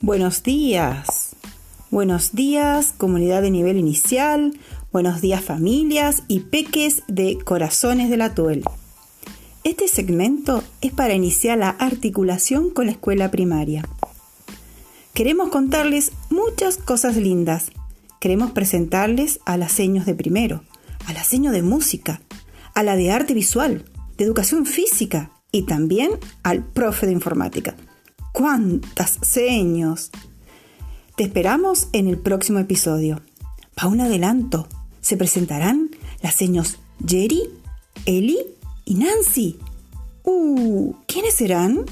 Buenos días. Buenos días, comunidad de nivel inicial. Buenos días, familias y peques de corazones de la Tuel. Este segmento es para iniciar la articulación con la escuela primaria. Queremos contarles muchas cosas lindas. Queremos presentarles a las seños de primero, a la de música, a la de arte visual, de educación física y también al profe de informática. ¡Cuántas seños! Te esperamos en el próximo episodio. Pa' un adelanto, se presentarán las seños Jerry, Eli y Nancy. Uh, ¿quiénes serán?